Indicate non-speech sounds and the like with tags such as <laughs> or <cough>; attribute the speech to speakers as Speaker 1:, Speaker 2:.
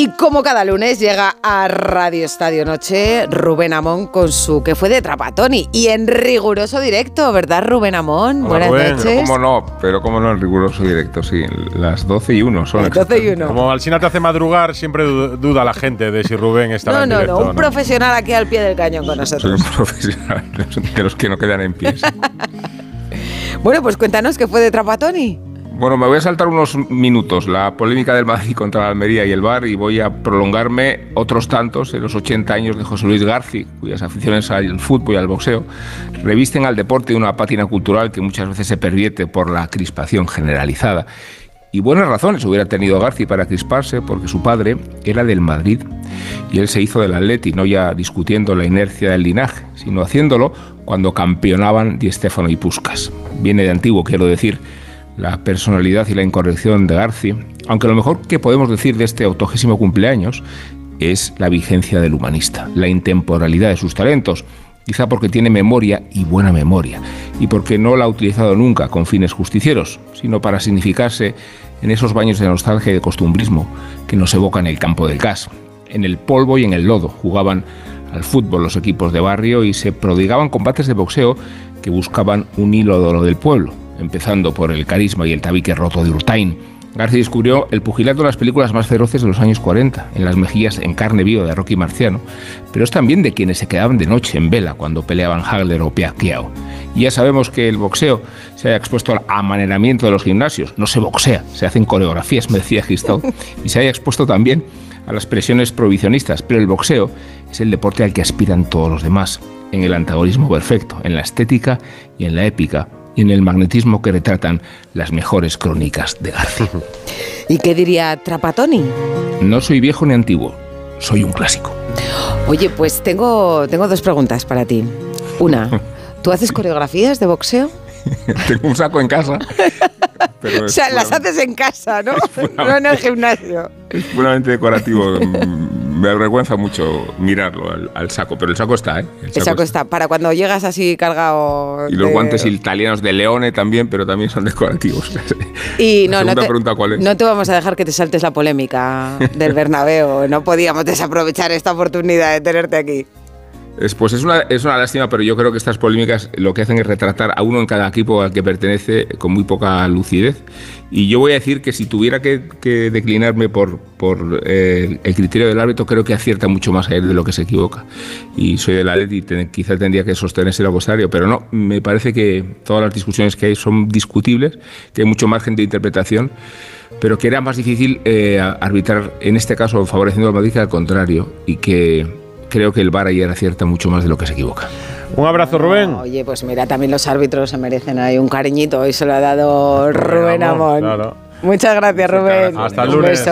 Speaker 1: Y como cada lunes llega a Radio Estadio Noche Rubén Amón con su que fue de Trapatoni y en riguroso directo, ¿verdad Rubén Amón?
Speaker 2: Buenas
Speaker 1: noches.
Speaker 2: Pero cómo no, pero cómo no en riguroso directo, sí, las 12 y 1 son.
Speaker 1: Las 12 y 1.
Speaker 3: Como Alcina te hace madrugar, siempre duda la gente de si Rubén está
Speaker 1: no,
Speaker 3: en
Speaker 1: no,
Speaker 3: directo.
Speaker 1: No, un profesional aquí al pie del cañón con nosotros.
Speaker 2: Soy un profesional <laughs> de los que no quedan en pie. <laughs>
Speaker 1: bueno, pues cuéntanos qué fue de Trapatoni.
Speaker 2: Bueno, me voy a saltar unos minutos la polémica del Madrid contra la Almería y el Bar y voy a prolongarme otros tantos en los 80 años de José Luis Garci, cuyas aficiones al fútbol y al boxeo revisten al deporte una pátina cultural que muchas veces se pervierte por la crispación generalizada. Y buenas razones hubiera tenido Garci para crisparse, porque su padre era del Madrid y él se hizo del Atleti, no ya discutiendo la inercia del linaje, sino haciéndolo cuando campeonaban Di Stefano y Puskas. Viene de antiguo, quiero decir la personalidad y la incorrección de Garci, aunque lo mejor que podemos decir de este autogésimo cumpleaños es la vigencia del humanista, la intemporalidad de sus talentos, quizá porque tiene memoria y buena memoria, y porque no la ha utilizado nunca con fines justicieros, sino para significarse en esos baños de nostalgia y de costumbrismo que nos evocan el campo del gas. En el polvo y en el lodo jugaban al fútbol los equipos de barrio y se prodigaban combates de boxeo que buscaban un hilo de del pueblo, empezando por el carisma y el tabique roto de Urtain. García descubrió el pugilato de las películas más feroces de los años 40, en las mejillas en carne viva de Rocky Marciano, pero es también de quienes se quedaban de noche en vela cuando peleaban Hagler o Pacquiao. Y ya sabemos que el boxeo se haya expuesto al amaneramiento de los gimnasios, no se boxea, se hacen coreografías, me decía Gistau, y se haya expuesto también a las presiones prohibicionistas, pero el boxeo es el deporte al que aspiran todos los demás, en el antagonismo perfecto, en la estética y en la épica, y en el magnetismo que retratan las mejores crónicas de García. <laughs>
Speaker 1: ¿Y qué diría Trapatoni?
Speaker 2: No soy viejo ni antiguo, soy un clásico.
Speaker 1: Oye, pues tengo, tengo dos preguntas para ti. Una, <laughs> ¿tú haces coreografías de boxeo? <laughs>
Speaker 2: tengo un saco en casa.
Speaker 1: o sea, las haces en casa, ¿no? No en el gimnasio.
Speaker 2: Es puramente decorativo. Me avergüenza mucho mirarlo al, saco, pero el saco está, ¿eh?
Speaker 1: El saco, está. Para cuando llegas así cargado.
Speaker 2: Y los guantes italianos de Leone también, pero también son decorativos. <laughs> <laughs>
Speaker 1: Y no, no te, cuál es. no te vamos a dejar que te saltes la polémica del Bernabéu. no podíamos desaprovechar esta oportunidad de tenerte aquí.
Speaker 2: Es, pues es una, es una lástima, pero yo creo que estas polémicas lo que hacen es retratar a uno en cada equipo al que pertenece con muy poca lucidez. Y yo voy a decir que si tuviera que, declinarme por, por eh, el criterio del árbitro, creo que acierta mucho más a él de lo que se equivoca. Y soy de la ley y quizá tendría que sostenerse lo contrario, pero no, me parece que todas las discusiones que hay son discutibles, que hay mucho margen de interpretación pero que era más difícil eh, arbitrar en este caso favoreciendo al Madrid que al contrario y que creo que el VAR ayer acierta mucho más de lo que se equivoca.
Speaker 3: Un abrazo, Rubén.
Speaker 1: oye, pues mira, también los árbitros se merecen ahí un cariñito. Hoy se lo ha dado Rubén Amón. Muchas gracias, Rubén.
Speaker 3: Hasta el lunes.